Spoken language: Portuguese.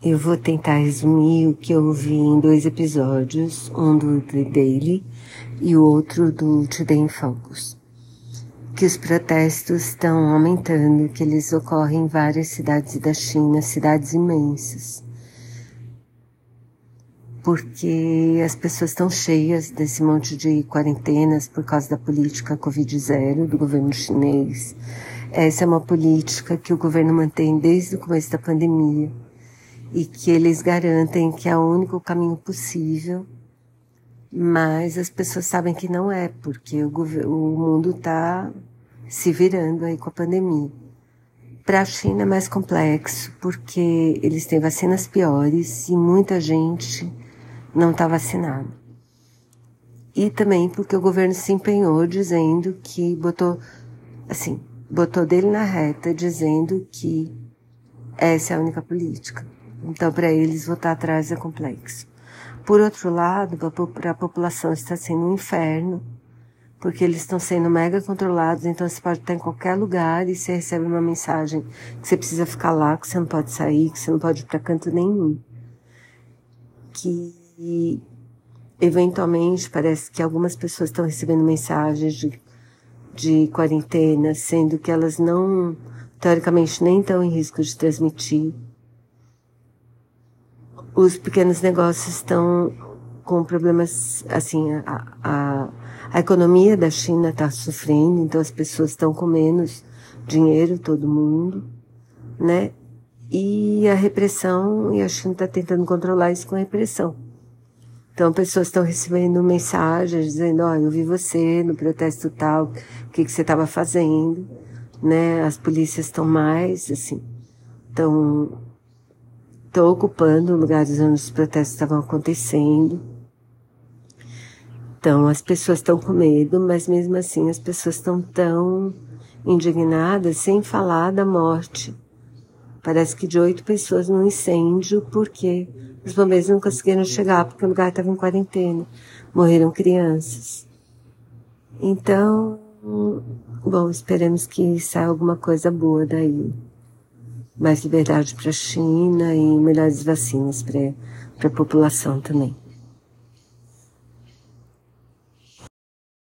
Eu vou tentar resumir o que eu vi em dois episódios, um do The Daily e o outro do Today in Focus. Que os protestos estão aumentando, que eles ocorrem em várias cidades da China, cidades imensas. Porque as pessoas estão cheias desse monte de quarentenas por causa da política Covid-0 do governo chinês. Essa é uma política que o governo mantém desde o começo da pandemia e que eles garantem que é o único caminho possível, mas as pessoas sabem que não é, porque o, o mundo está se virando aí com a pandemia. Para a China é mais complexo, porque eles têm vacinas piores e muita gente não está vacinada. E também porque o governo se empenhou dizendo que botou, assim, botou dele na reta, dizendo que essa é a única política. Então, para eles, votar atrás é complexo. Por outro lado, para a população está sendo um inferno, porque eles estão sendo mega controlados, então você pode estar em qualquer lugar e você recebe uma mensagem que você precisa ficar lá, que você não pode sair, que você não pode ir para canto nenhum. Que eventualmente parece que algumas pessoas estão recebendo mensagens de, de quarentena, sendo que elas não, teoricamente, nem estão em risco de transmitir os pequenos negócios estão com problemas, assim, a, a, a economia da China está sofrendo, então as pessoas estão com menos dinheiro, todo mundo, né? E a repressão, e a China está tentando controlar isso com a repressão. Então, pessoas estão recebendo mensagens dizendo: Olha, eu vi você no protesto tal, o que, que você estava fazendo, né? As polícias estão mais, assim, estão Estou ocupando lugares onde os protestos estavam acontecendo. Então, as pessoas estão com medo, mas mesmo assim as pessoas estão tão indignadas sem falar da morte. Parece que de oito pessoas num incêndio, porque os bombeiros não conseguiram chegar porque o lugar estava em quarentena. Morreram crianças. Então, bom, esperemos que saia alguma coisa boa daí mais liberdade para a China e melhores vacinas para a população também.